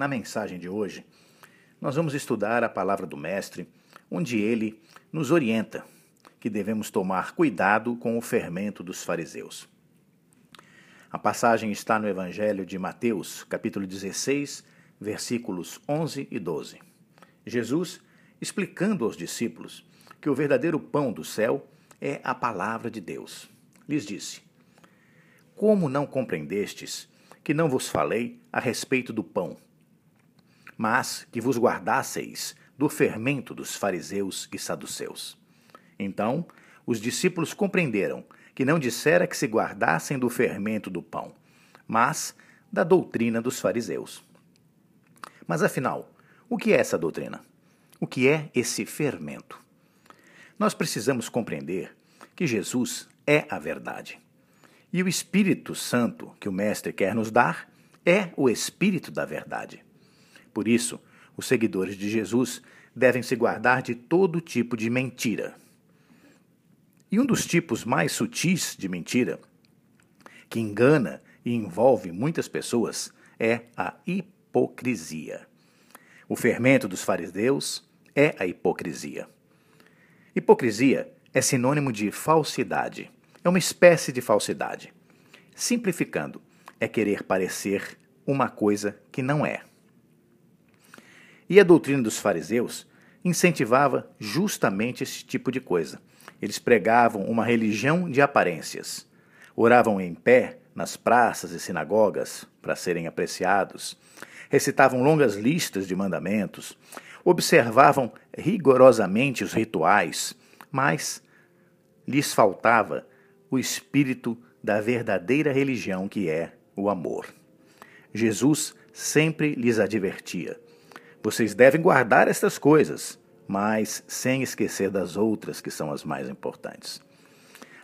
Na mensagem de hoje, nós vamos estudar a palavra do Mestre, onde ele nos orienta que devemos tomar cuidado com o fermento dos fariseus. A passagem está no Evangelho de Mateus, capítulo 16, versículos 11 e 12. Jesus, explicando aos discípulos que o verdadeiro pão do céu é a palavra de Deus, lhes disse: Como não compreendestes que não vos falei a respeito do pão? Mas que vos guardasseis do fermento dos fariseus e saduceus. Então, os discípulos compreenderam que não dissera que se guardassem do fermento do pão, mas da doutrina dos fariseus. Mas afinal, o que é essa doutrina? O que é esse fermento? Nós precisamos compreender que Jesus é a verdade. E o Espírito Santo que o Mestre quer nos dar é o Espírito da verdade. Por isso, os seguidores de Jesus devem se guardar de todo tipo de mentira. E um dos tipos mais sutis de mentira, que engana e envolve muitas pessoas, é a hipocrisia. O fermento dos fariseus é a hipocrisia. Hipocrisia é sinônimo de falsidade. É uma espécie de falsidade. Simplificando, é querer parecer uma coisa que não é. E a doutrina dos fariseus incentivava justamente esse tipo de coisa. Eles pregavam uma religião de aparências. Oravam em pé nas praças e sinagogas para serem apreciados. Recitavam longas listas de mandamentos. Observavam rigorosamente os rituais, mas lhes faltava o espírito da verdadeira religião que é o amor. Jesus sempre lhes advertia: vocês devem guardar estas coisas, mas sem esquecer das outras que são as mais importantes.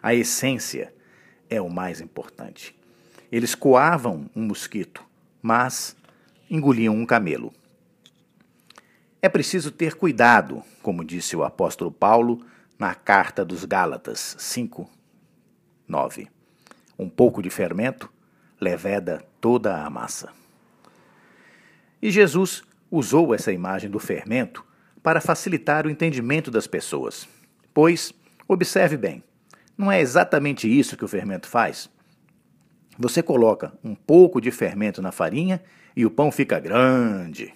A essência é o mais importante. Eles coavam um mosquito, mas engoliam um camelo. É preciso ter cuidado, como disse o apóstolo Paulo na carta dos Gálatas 5, 9. Um pouco de fermento leveda toda a massa. E Jesus usou essa imagem do fermento para facilitar o entendimento das pessoas. Pois, observe bem, não é exatamente isso que o fermento faz? Você coloca um pouco de fermento na farinha e o pão fica grande.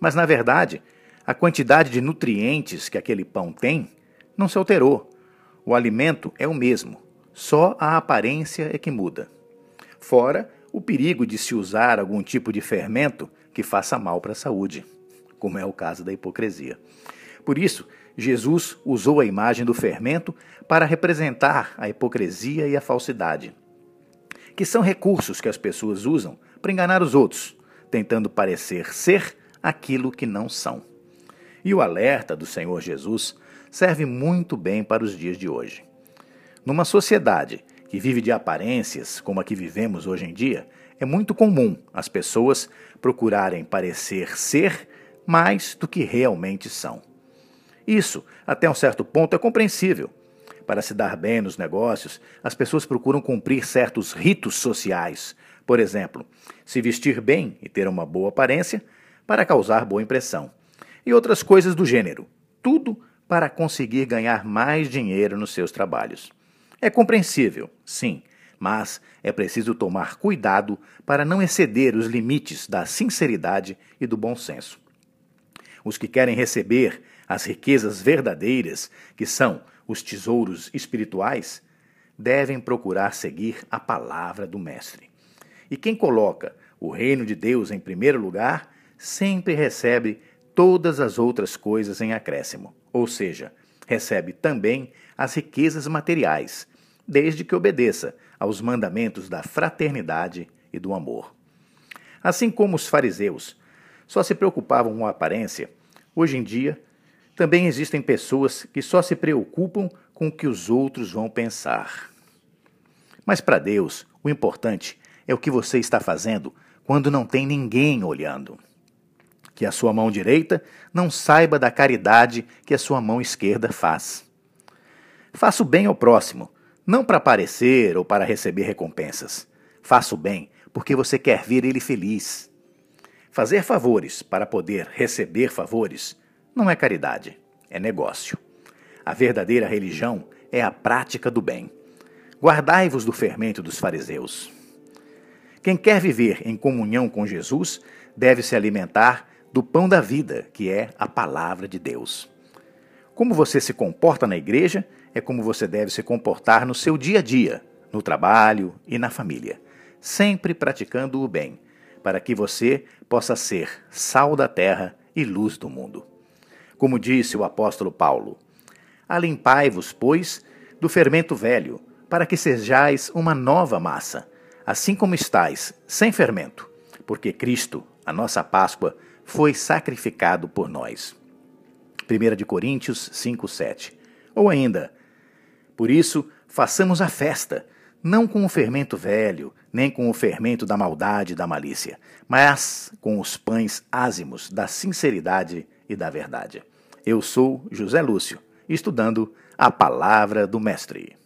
Mas, na verdade, a quantidade de nutrientes que aquele pão tem não se alterou. O alimento é o mesmo, só a aparência é que muda. Fora o perigo de se usar algum tipo de fermento que faça mal para a saúde, como é o caso da hipocrisia. Por isso, Jesus usou a imagem do fermento para representar a hipocrisia e a falsidade, que são recursos que as pessoas usam para enganar os outros, tentando parecer ser aquilo que não são. E o alerta do Senhor Jesus serve muito bem para os dias de hoje. Numa sociedade que vive de aparências, como a que vivemos hoje em dia, é muito comum as pessoas procurarem parecer ser mais do que realmente são. Isso, até um certo ponto, é compreensível. Para se dar bem nos negócios, as pessoas procuram cumprir certos ritos sociais. Por exemplo, se vestir bem e ter uma boa aparência para causar boa impressão. E outras coisas do gênero. Tudo para conseguir ganhar mais dinheiro nos seus trabalhos. É compreensível, sim, mas é preciso tomar cuidado para não exceder os limites da sinceridade e do bom senso. Os que querem receber as riquezas verdadeiras, que são os tesouros espirituais, devem procurar seguir a palavra do Mestre. E quem coloca o reino de Deus em primeiro lugar sempre recebe todas as outras coisas em acréscimo, ou seja, recebe também as riquezas materiais, desde que obedeça aos mandamentos da fraternidade e do amor. Assim como os fariseus só se preocupavam com a aparência, hoje em dia também existem pessoas que só se preocupam com o que os outros vão pensar. Mas para Deus, o importante é o que você está fazendo quando não tem ninguém olhando. Que a sua mão direita não saiba da caridade que a sua mão esquerda faz. Faça o bem ao próximo, não para aparecer ou para receber recompensas. Faça o bem porque você quer ver ele feliz. Fazer favores para poder receber favores não é caridade, é negócio. A verdadeira religião é a prática do bem. Guardai-vos do fermento dos fariseus. Quem quer viver em comunhão com Jesus deve se alimentar do pão da vida, que é a palavra de Deus. Como você se comporta na igreja é como você deve se comportar no seu dia a dia, no trabalho e na família, sempre praticando o bem, para que você possa ser sal da terra e luz do mundo. Como disse o apóstolo Paulo: Alimpai-vos, pois, do fermento velho, para que sejais uma nova massa, assim como estais, sem fermento, porque Cristo, a nossa Páscoa, foi sacrificado por nós. 1 de Coríntios 5, 7. Ou ainda, por isso, façamos a festa, não com o fermento velho, nem com o fermento da maldade e da malícia, mas com os pães ázimos da sinceridade e da verdade. Eu sou José Lúcio, estudando a palavra do Mestre.